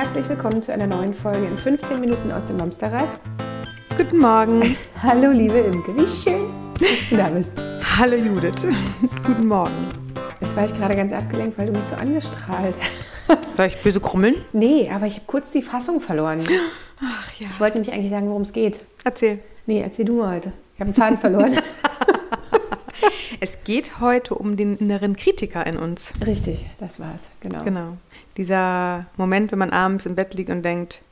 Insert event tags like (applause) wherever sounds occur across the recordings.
Herzlich willkommen zu einer neuen Folge in 15 Minuten aus dem Mamsterrad. Guten Morgen. (laughs) Hallo liebe Imke, wie schön du da bist. Hallo Judith. (laughs) Guten Morgen. Jetzt war ich gerade ganz abgelenkt, weil du mich so angestrahlt Soll ich böse krummeln? Nee, aber ich habe kurz die Fassung verloren. Ach ja. Ich wollte nämlich eigentlich sagen, worum es geht. Erzähl. Nee, erzähl du mal heute. Ich habe einen Faden verloren. (laughs) Es geht heute um den inneren Kritiker in uns. Richtig, das war's, genau. Genau. Dieser Moment, wenn man abends im Bett liegt und denkt,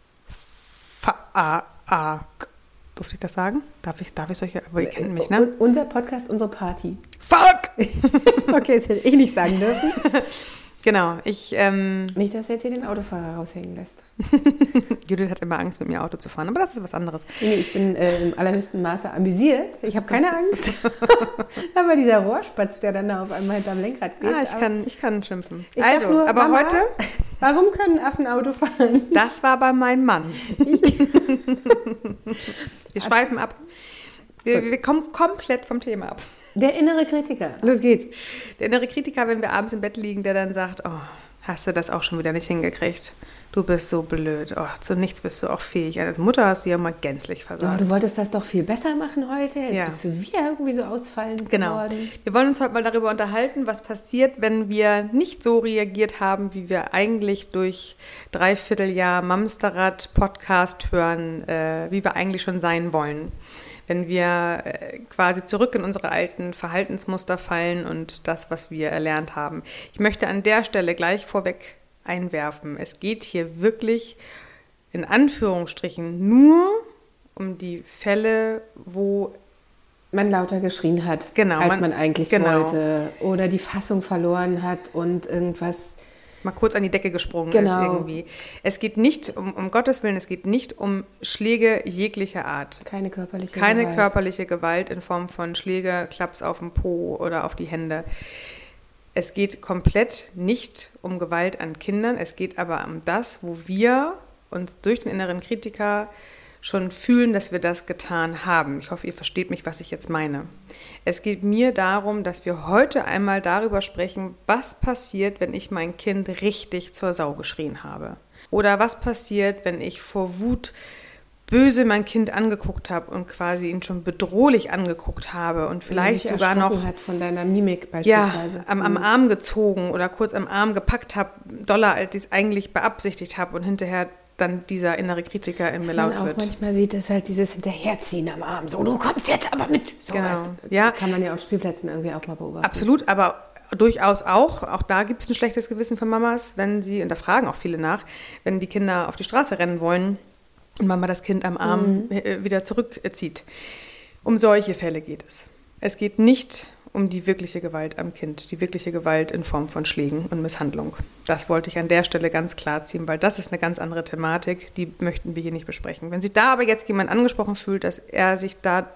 fuck. Durfte ich das sagen? Darf ich, darf ich solche, aber ihr kennt mich, ne? Un- Unser Podcast, unsere Party. Fuck! (laughs) Okay, das hätte ich nicht sagen dürfen. (laughs) Genau, ich, ähm, Nicht, dass du jetzt hier den Autofahrer raushängen lässt. (laughs) Judith hat immer Angst, mit mir Auto zu fahren, aber das ist was anderes. Nee, ich bin äh, im allerhöchsten Maße amüsiert. Ich habe keine Angst. (laughs) aber dieser Rohrspatz, der dann da auf einmal hinterm Lenkrad geht. Ah, ich kann, ich kann schimpfen. Ich also, nur, aber Mama, heute, (laughs) Warum können Affen Auto fahren? das war bei meinem Mann. Wir schweifen ab. Wir, wir kommen komplett vom Thema ab. Der innere Kritiker. Los geht's. Der innere Kritiker, wenn wir abends im Bett liegen, der dann sagt, oh, hast du das auch schon wieder nicht hingekriegt? Du bist so blöd. Oh, zu nichts bist du auch fähig. Als Mutter hast du ja mal gänzlich So, versagt. du wolltest das doch viel besser machen heute. Jetzt Ja. bist du wieder irgendwie so ausfallend Genau. geworden. Wir wollen uns heute mal darüber unterhalten, was passiert, wenn wir nicht so reagiert haben, wie wir eigentlich durch Dreivierteljahr Mamsterrad Podcast hören, äh, wie wir eigentlich schon sein wollen. Wenn wir äh, quasi zurück in unsere alten Verhaltensmuster fallen und das, was wir erlernt haben. Ich möchte an der Stelle gleich vorweg einwerfen. Es geht hier wirklich in Anführungsstrichen nur um die Fälle, wo Man lauter geschrien hat, Genau, als man- man, eigentlich genau. wollte. Oder die Fassung verloren hat und irgendwas. Mal kurz an die Decke gesprungen Genau. ist irgendwie. Es geht nicht, um, um Gottes Willen, es geht nicht um Schläge jeglicher Art. Keine körperliche Keine Gewalt. körperliche Gewalt in Form von Schläge, Klaps auf den Po oder auf die Hände. Es geht komplett nicht um Gewalt an Kindern, es geht aber um das, wo wir uns durch den inneren Kritiker schon fühlen, dass wir das getan haben. Ich hoffe, ihr versteht mich, was ich jetzt meine. Es geht mir darum, dass wir heute einmal darüber sprechen, was passiert, wenn ich mein Kind richtig zur Sau geschrien habe. Oder was passiert, wenn ich vor Wut böse mein Kind angeguckt habe und quasi ihn schon bedrohlich angeguckt habe und vielleicht sogar noch von deiner Mimik ja, beispielsweise. am, am Mhm. Arm gezogen oder kurz am Arm gepackt habe, doller als ich es eigentlich beabsichtigt habe und hinterher dann dieser innere Kritiker in mir Was man laut auch wird. manchmal sieht, ist halt dieses Hinterherziehen am Arm. So, du kommst jetzt aber mit. So Genau. was. Ja. Kann man ja auf Spielplätzen irgendwie auch mal beobachten. Absolut, aber durchaus auch, auch da gibt es ein schlechtes Gewissen von Mamas, wenn sie, und da fragen auch viele nach, wenn die Kinder auf die Straße rennen wollen und Mama das Kind am Arm äh, wieder zurückzieht. Um solche Fälle geht es. Es geht nicht um die wirkliche Gewalt am Kind, die wirkliche Gewalt in Form von Schlägen und Misshandlung. Das wollte ich an der Stelle ganz klar ziehen, weil das ist eine ganz andere Thematik, die möchten wir hier nicht besprechen. Wenn sich da aber jetzt jemand angesprochen fühlt, dass er sich da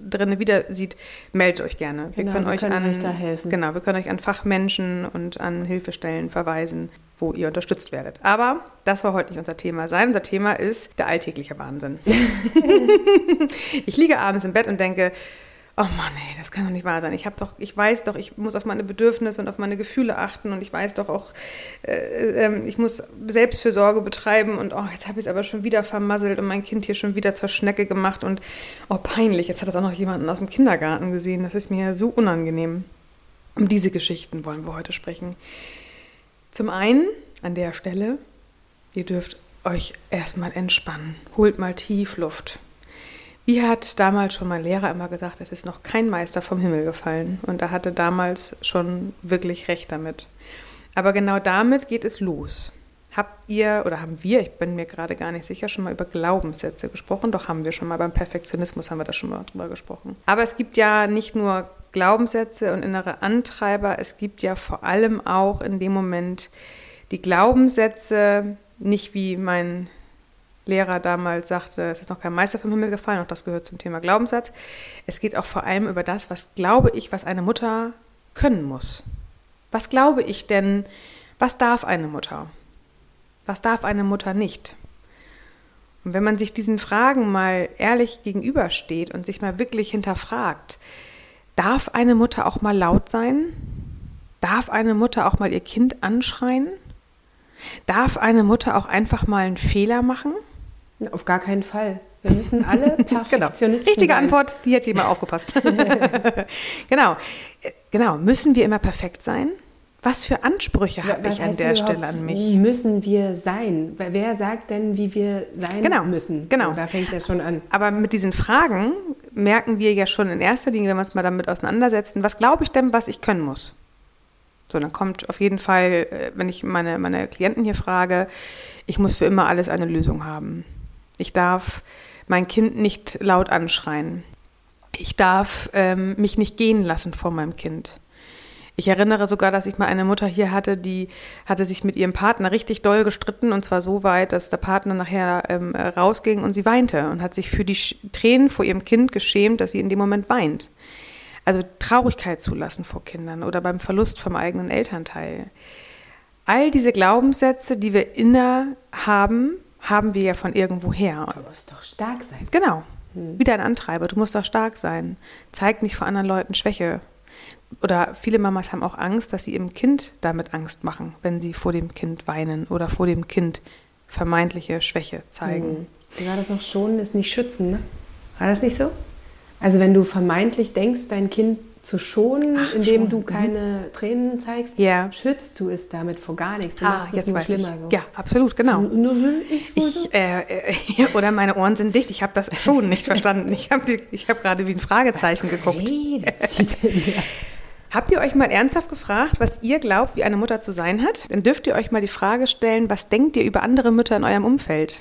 drin wieder sieht, meldet euch gerne. Genau, wir können an, euch da helfen. Genau, wir können euch an Fachmenschen und an Hilfestellen verweisen, wo ihr unterstützt werdet. Aber das war heute nicht unser Thema sein. Unser Thema ist der alltägliche Wahnsinn. (laughs) (laughs) ich liege abends im Bett und denke, oh Mann, ey, das kann doch nicht wahr sein. Ich habe doch, ich weiß doch, ich muss auf meine Bedürfnisse und auf meine Gefühle achten und ich weiß doch auch, äh, ähm, ich muss Selbstfürsorge betreiben und oh, jetzt habe ich es aber schon wieder vermasselt und mein Kind hier schon wieder zur Schnecke gemacht und oh peinlich, jetzt hat das auch noch jemanden aus dem Kindergarten gesehen. Das ist mir so unangenehm. Um diese Geschichten wollen wir heute sprechen. Zum einen an der Stelle, ihr dürft euch erstmal entspannen. Holt mal tief Luft. Wie hat damals schon mein Lehrer immer gesagt, es ist noch kein Meister vom Himmel gefallen. Und er hatte damals schon wirklich recht damit. Aber genau damit geht es los. Habt ihr oder haben wir, ich bin mir gerade gar nicht sicher, schon mal über Glaubenssätze gesprochen? Doch haben wir schon mal beim Perfektionismus haben wir da schon mal drüber gesprochen. Aber es gibt ja nicht nur Glaubenssätze und innere Antreiber, es gibt ja vor allem auch in dem Moment die Glaubenssätze, nicht wie mein Lehrer damals sagte, es ist noch kein Meister vom Himmel gefallen, auch das gehört zum Thema Glaubenssatz. Es geht auch vor allem über das, was glaube ich, was eine Mutter können muss. Was glaube ich denn, was darf eine Mutter? Was darf eine Mutter nicht? Und wenn man sich diesen Fragen mal ehrlich gegenübersteht und sich mal wirklich hinterfragt, darf eine Mutter auch mal laut sein? Darf eine Mutter auch mal ihr Kind anschreien? Darf eine Mutter auch einfach mal einen Fehler machen? Auf gar keinen Fall. Wir müssen alle (laughs) Perfektionisten genau. Richtige sein. Antwort, die hat jemand aufgepasst. (laughs) genau. Genau. Müssen wir immer perfekt sein? Was für Ansprüche habe Was ich an der Stelle an mich? Müssen wir sein? Wer- sagt denn, wie wir sein Genau, müssen? genau. Da fängt es ja schon an. Aber mit diesen Fragen merken wir ja schon in erster Linie, wenn wir uns mal damit auseinandersetzen, was glaube ich denn, was ich können muss? So, dann kommt auf jeden Fall, äh, wenn ich meine, meine Klienten hier frage, ich muss für immer alles eine Lösung haben. Ich darf mein Kind nicht laut anschreien. Ich darf ähm, mich nicht gehen lassen vor meinem Kind. Ich erinnere sogar, dass ich mal eine Mutter hier hatte, die hatte sich mit ihrem Partner richtig doll gestritten und zwar so weit, dass der Partner nachher ähm, äh, rausging und sie weinte und hat sich für die Tränen vor ihrem Kind geschämt, dass sie in dem Moment weint. Also Traurigkeit zulassen vor Kindern oder beim Verlust vom eigenen Elternteil. All diese Glaubenssätze, die wir inner haben, haben wir ja von irgendwoher. Du musst doch stark sein. Genau. Wieder ein Antreiber. Du musst auch stark sein. Zeig nicht vor anderen Leuten Schwäche. Oder viele Mamas haben auch Angst, dass sie ihrem Kind damit Angst machen, wenn sie vor dem Kind weinen oder vor dem Kind vermeintliche Schwäche zeigen. Wie war das noch? Schonen ist nicht schützen, ne? War das nicht so? Also wenn du vermeintlich denkst, dein Kind zu schonen, Ach, indem schon. du Mhm. keine Tränen zeigst, Ja. schützt du es damit vor gar nichts. Du Ah, machst es jetzt nur weiß schlimmer ich. so. Ja, absolut, genau. Ich äh, äh, (laughs) oder meine Ohren sind dicht. Ich habe das schon nicht verstanden. Ich habe hab gerade wie ein Fragezeichen geguckt. denn da? (laughs) Habt ihr euch mal ernsthaft gefragt, was ihr glaubt, wie eine Mutter zu sein hat? Dann dürft ihr euch mal die Frage stellen, was denkt ihr über andere Mütter in eurem Umfeld?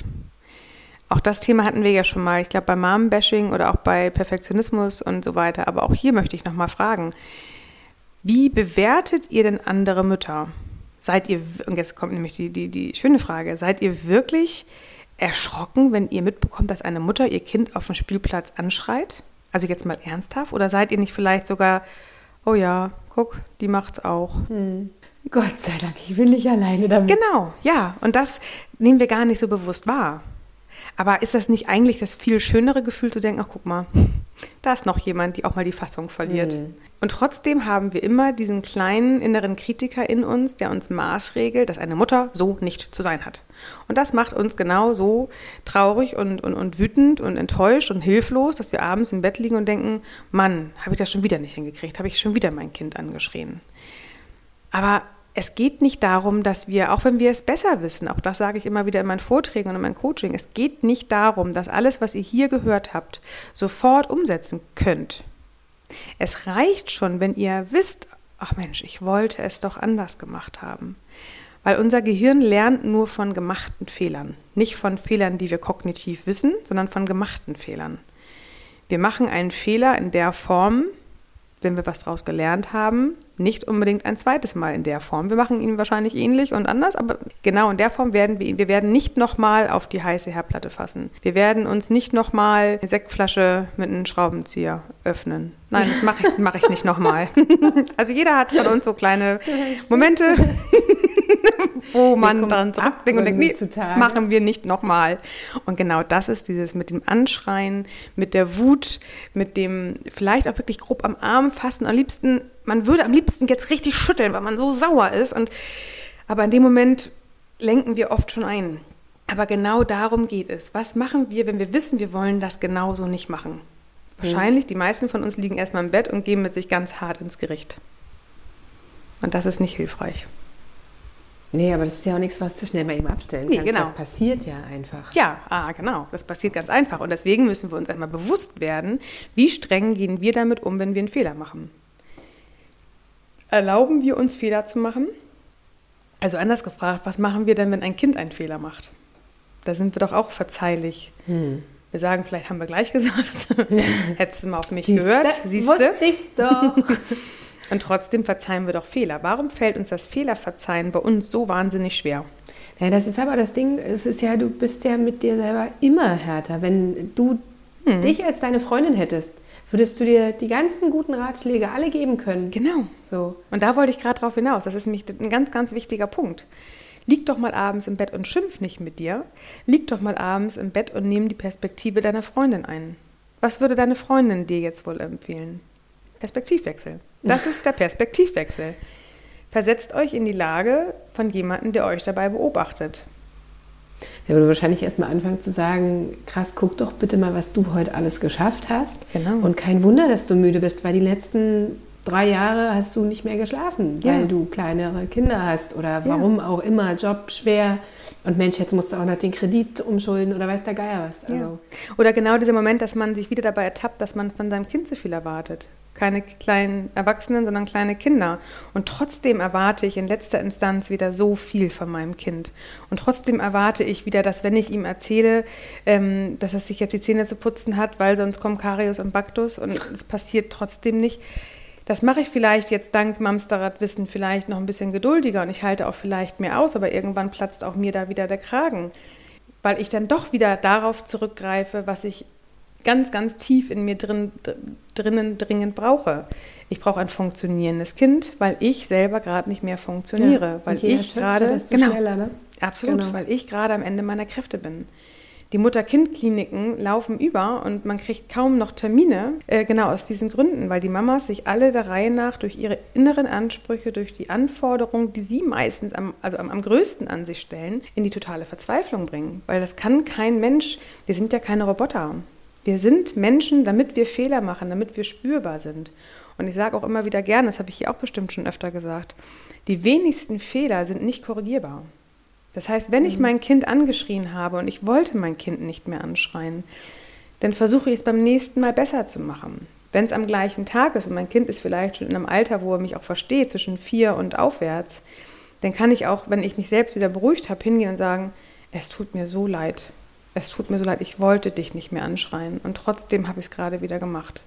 Auch das Thema hatten wir ja schon mal, ich glaube bei Mom-Bashing oder auch bei Perfektionismus und so weiter. Aber auch hier möchte ich nochmal fragen, wie bewertet ihr denn andere Mütter? Seid ihr, und jetzt kommt nämlich die, die, die schöne Frage, seid ihr wirklich erschrocken, wenn ihr mitbekommt, dass eine Mutter ihr Kind auf dem Spielplatz anschreit? Also jetzt mal ernsthaft? Oder seid ihr nicht vielleicht sogar, oh ja, guck, die macht's auch? Gott sei Dank, ich bin nicht alleine damit. Genau, ja. Und das nehmen wir gar nicht so bewusst wahr. Aber ist das nicht eigentlich das viel schönere Gefühl zu denken, ach guck mal, da ist noch jemand, die auch mal die Fassung verliert. Und trotzdem haben wir immer diesen kleinen inneren Kritiker in uns, der uns maßregelt, dass eine Mutter so nicht zu sein hat. Und das macht uns genau so traurig und, und, und wütend und enttäuscht und hilflos, dass wir abends im Bett liegen und denken, Mann, habe ich das schon wieder nicht hingekriegt, habe ich schon wieder mein Kind angeschrien. Aber es geht nicht darum, dass wir, auch wenn wir es besser wissen, auch das sage ich immer wieder in meinen Vorträgen und in meinem Coaching, es geht nicht darum, dass alles, was ihr hier gehört habt, sofort umsetzen könnt. Es reicht schon, wenn ihr wisst, ach Mensch, ich wollte es doch anders gemacht haben. Weil unser Gehirn lernt nur von gemachten Fehlern, nicht von Fehlern, die wir kognitiv wissen, sondern von gemachten Fehlern. Wir machen einen Fehler in der Form, wenn wir was daraus gelernt haben, nicht unbedingt ein zweites Mal in der Form. Wir machen ihn wahrscheinlich ähnlich und anders, aber genau in der Form werden wir ihn. Wir werden nicht nochmal auf die heiße Herdplatte fassen. Wir werden uns nicht nochmal eine Sektflasche mit einem Schraubenzieher öffnen. Nein, das mache ich, mach ich nicht nochmal. (laughs) also jeder hat von uns so kleine Momente, wo man dann zurückdenkt und denkt, nee, zutage. machen wir nicht nochmal. Und genau das ist dieses mit dem Anschreien, mit der Wut, mit dem vielleicht auch wirklich grob am Arm fassen. Am liebsten, man würde am liebsten jetzt richtig schütteln, weil man so sauer ist. Und, aber in dem Moment lenken wir oft schon ein. Aber genau darum geht es. Was machen wir, wenn wir wissen, wir wollen das genauso nicht machen? Wahrscheinlich, die meisten von uns liegen erstmal im Bett und gehen mit sich ganz hart ins Gericht. Und das ist nicht hilfreich. Nee, aber das ist ja auch nichts, was du schnell mal eben abstellen Nee, kannst. genau. Das passiert ja einfach. Ja, ah, genau. Das passiert ganz einfach. Und deswegen müssen wir uns einmal bewusst werden, wie streng gehen wir damit um, wenn wir einen Fehler machen. Erlauben wir uns Fehler zu machen? Also anders gefragt, was machen wir denn, wenn ein Kind einen Fehler macht? Da sind wir doch auch verzeihlich. Wir sagen, vielleicht haben wir gleich gesagt, (laughs) hättest du mal auf mich gehört, siehst Wusste du? ich's doch. (laughs) Und trotzdem verzeihen wir doch Fehler. Warum fällt uns das Fehlerverzeihen bei uns so wahnsinnig schwer? Ja, das ist aber das Ding, es ist ja, du bist ja mit dir selber immer härter. Wenn du Hm. dich als deine Freundin hättest, würdest du dir die ganzen guten Ratschläge alle geben können. Genau. So. Und da wollte ich gerade drauf hinaus. Das ist nämlich ein ganz, ganz wichtiger Punkt. Lieg doch mal abends im Bett und schimpf nicht mit dir. Lieg doch mal abends im Bett und nimm die Perspektive deiner Freundin ein. Was würde deine Freundin dir jetzt wohl empfehlen? Perspektivwechsel. Das ist der Perspektivwechsel. Versetzt euch in die Lage von jemandem, der euch dabei beobachtet. Der würde wahrscheinlich erstmal anfangen zu sagen, krass, guck doch bitte mal, was du heute alles geschafft hast. Genau. Und kein Wunder, dass du müde bist, weil die letzten drei Jahre hast du nicht mehr geschlafen, Ja. weil du kleinere Kinder hast oder warum auch immer, Job schwer. Und Mensch, jetzt musst du auch noch den Kredit umschulden oder weiß der Geier was. Also, Oder genau dieser Moment, dass man sich wieder dabei ertappt, dass man von seinem Kind zu viel erwartet. Keine kleinen Erwachsenen, sondern kleine Kinder. Und trotzdem erwarte ich in letzter Instanz wieder so viel von meinem Kind. Und trotzdem erwarte ich wieder, dass wenn ich ihm erzähle, ähm, dass er sich jetzt die Zähne zu putzen hat, weil sonst kommen Karius und Baktus und es passiert trotzdem nicht. Das mache ich vielleicht jetzt dank Mamsterrad-Wissen vielleicht noch ein bisschen geduldiger und ich halte auch vielleicht mehr aus, aber irgendwann platzt auch mir da wieder der Kragen, weil ich dann doch wieder darauf zurückgreife, was ich ganz, ganz tief in mir drin, dr- drinnen dringend brauche. Ich brauche ein funktionierendes Kind, weil ich selber gerade nicht mehr funktioniere, Ja, weil ich gerade genau, schneller, ne? absolut, Genau. weil ich gerade am Ende meiner Kräfte bin. Die Mutter-Kind-Kliniken laufen über und man kriegt kaum noch Termine, äh, genau aus diesen Gründen, weil die Mamas sich alle der Reihe nach durch ihre inneren Ansprüche, durch die Anforderungen, die sie meistens am, also am, am größten an sich stellen, in die totale Verzweiflung bringen. Weil das kann kein Mensch, wir sind ja keine Roboter. Wir sind Menschen, damit wir Fehler machen, damit wir spürbar sind. Und ich sage auch immer wieder gerne, das habe ich hier auch bestimmt schon öfter gesagt, die wenigsten Fehler sind nicht korrigierbar. Das heißt, wenn ich mein Kind angeschrien habe und ich wollte mein Kind nicht mehr anschreien, dann versuche ich es beim nächsten Mal besser zu machen. Wenn es am gleichen Tag ist und mein Kind ist vielleicht schon in einem Alter, wo er mich auch versteht, zwischen vier und aufwärts, dann kann ich auch, wenn ich mich selbst wieder beruhigt habe, hingehen und sagen, es tut mir so leid. Es tut mir so leid, ich wollte dich nicht mehr anschreien und trotzdem habe ich es gerade wieder gemacht.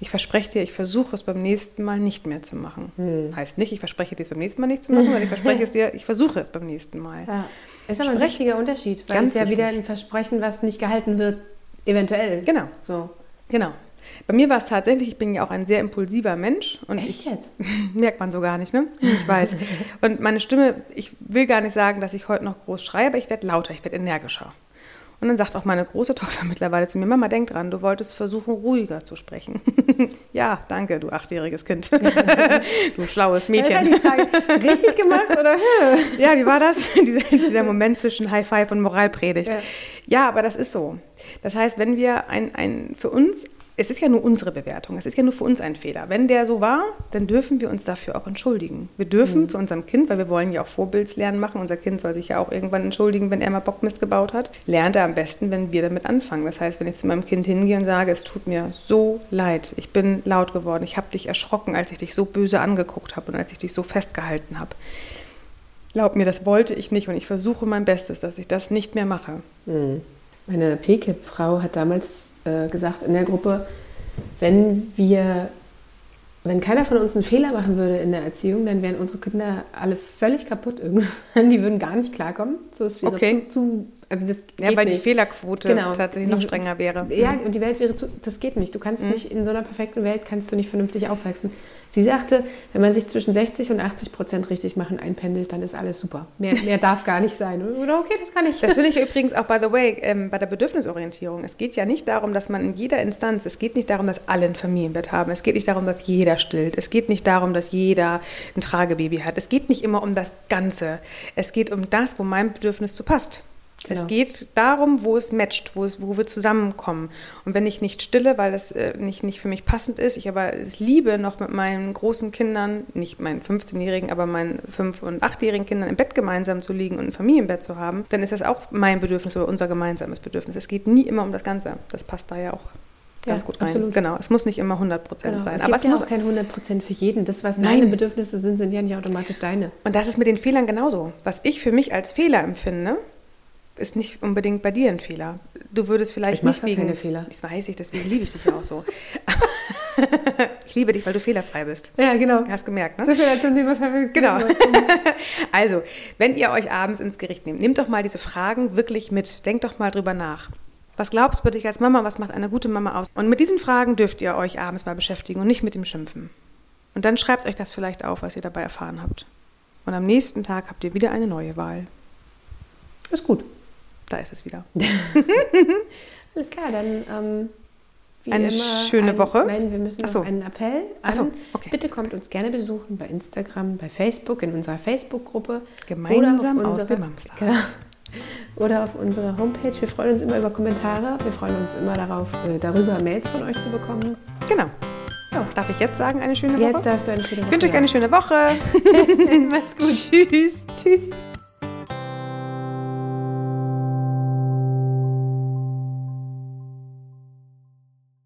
Ich verspreche dir, ich versuche es beim nächsten Mal nicht mehr zu machen. Heißt nicht, ich verspreche dir es beim nächsten Mal nicht zu machen, sondern ich verspreche es dir, ich versuche es beim nächsten Mal. Ja. Ist aber ein Sprech- wichtiger Unterschied, weil Ganz es ja wichtig. wieder ein Versprechen, was nicht gehalten wird, eventuell. Genau. So. Genau. Bei mir war es tatsächlich, ich bin ja auch ein sehr impulsiver Mensch. Und Echt ich, jetzt? (laughs) Merkt man so gar nicht, ne? Ich weiß. (laughs) Und meine Stimme, ich will gar nicht sagen, dass ich heute noch groß schreie, aber ich werde lauter, ich werde energischer. Und dann sagt auch meine große Tochter (laughs) mittlerweile zu mir, Mama, denk dran, du wolltest versuchen, ruhiger zu sprechen. (laughs) ja, danke, du achtjähriges Kind. (laughs) du schlaues Mädchen. Richtig gemacht oder? Ja, wie war das? dieser, dieser Moment zwischen High Five und Moralpredigt. Ja. Ja. aber das ist so. Das heißt, wenn wir ein, ein für uns, es ist ja nur unsere Bewertung, es ist ja nur für uns ein Fehler. Wenn der so war, dann dürfen wir uns dafür auch entschuldigen. Wir dürfen Mhm. zu unserem Kind, weil wir wollen ja auch Vorbildslernen machen. Unser Kind soll sich ja auch irgendwann entschuldigen, wenn er mal Bockmist gebaut hat. Lernt er am besten, wenn wir damit anfangen. Das heißt, wenn ich zu meinem Kind hingehe und sage, es tut mir so leid, ich bin laut geworden, ich habe dich erschrocken, als ich dich so böse angeguckt habe und als ich dich so festgehalten habe. Glaub mir, das wollte ich nicht und ich versuche mein Bestes, dass ich das nicht mehr mache. Meine PKIP-Frau hat damals äh, gesagt in der Gruppe, wenn wir, wenn keiner von uns einen Fehler machen würde in der Erziehung, dann wären unsere Kinder alle völlig kaputt irgendwann. (laughs) Die würden gar nicht klarkommen. So es wäre Okay. zu, zu, also das Ja, weil die nicht. Fehlerquote Genau. tatsächlich noch Die- strenger wäre. Ja, und die Welt wäre zu, das geht nicht. Du kannst Mhm. nicht in so einer perfekten Welt kannst du nicht vernünftig aufwachsen. Sie sagte, wenn man sich zwischen 60 und 80 Prozent richtig machen einpendelt, dann ist alles super. Mehr, (laughs) mehr darf gar nicht sein. Oder okay, das kann ich. Das finde ich übrigens auch, by the way, ähm, bei der Bedürfnisorientierung. Es geht ja nicht darum, dass man in jeder Instanz, es geht nicht darum, dass alle ein Familienbett haben. Es geht nicht darum, dass jeder stillt. Es geht nicht darum, dass jeder ein Tragebaby hat. Es geht nicht immer um das Ganze. Es geht um das, wo mein Bedürfnis zu passt. Genau. Es geht darum, wo es matcht, wo, es, wo wir zusammenkommen. Und wenn ich nicht stille, weil das äh, nicht, nicht für mich passend ist, ich aber es liebe, noch mit meinen großen Kindern, nicht meinen 15-Jährigen, aber meinen 5- und 8-jährigen Kindern im Bett gemeinsam zu liegen und ein Familienbett zu haben, dann ist das auch mein Bedürfnis oder unser gemeinsames Bedürfnis. Es geht nie immer um das Ganze. Das passt da ja auch ganz Ja, gut rein. absolut. Genau, es muss nicht immer 100 Prozent Genau. sein. Es aber gibt es ja muss auch kein 100 Prozent für jeden. Das, was Nein. deine Bedürfnisse sind, sind ja nicht automatisch deine. Und das ist mit den Fehlern genauso. Was ich für mich als Fehler empfinde, ist nicht unbedingt bei dir ein Fehler. Du würdest vielleicht Ich nicht wegen keine Fehler. Das weiß ich, deswegen liebe ich dich ja auch so. (laughs) ich liebe dich, weil du fehlerfrei bist. Ja, genau. Hast gemerkt, ne? So viel zum Thema. Genau. (laughs) Also, wenn ihr euch abends ins Gericht nehmt, nehmt doch mal diese Fragen wirklich mit. Denkt doch mal drüber nach. Was glaubst du dich als Mama? Was macht eine gute Mama aus? Und mit diesen Fragen dürft ihr euch abends mal beschäftigen und nicht mit dem Schimpfen. Und dann schreibt euch das vielleicht auf, was ihr dabei erfahren habt. Und am nächsten Tag habt ihr wieder eine neue Wahl. Ist gut. Da ist es wieder. (laughs) Alles klar, dann ähm, Eine schöne ein, Woche. Nein, wir müssen noch so. einen Appell an. So, okay. Bitte kommt uns gerne besuchen bei Instagram, bei Facebook, in unserer Facebook-Gruppe. Gemeinsam oder auf aus unsere-. Genau. Oder auf unserer Homepage. Wir freuen uns immer über Kommentare. Wir freuen uns immer darauf, äh, darüber Mails von euch zu bekommen. Genau. Ja, darf ich jetzt sagen, eine schöne Jetzt Woche? darfst du eine schöne Ich wünsche euch eine schöne Woche. (laughs) (laughs) Macht's gut. Tschüss. Tschüss.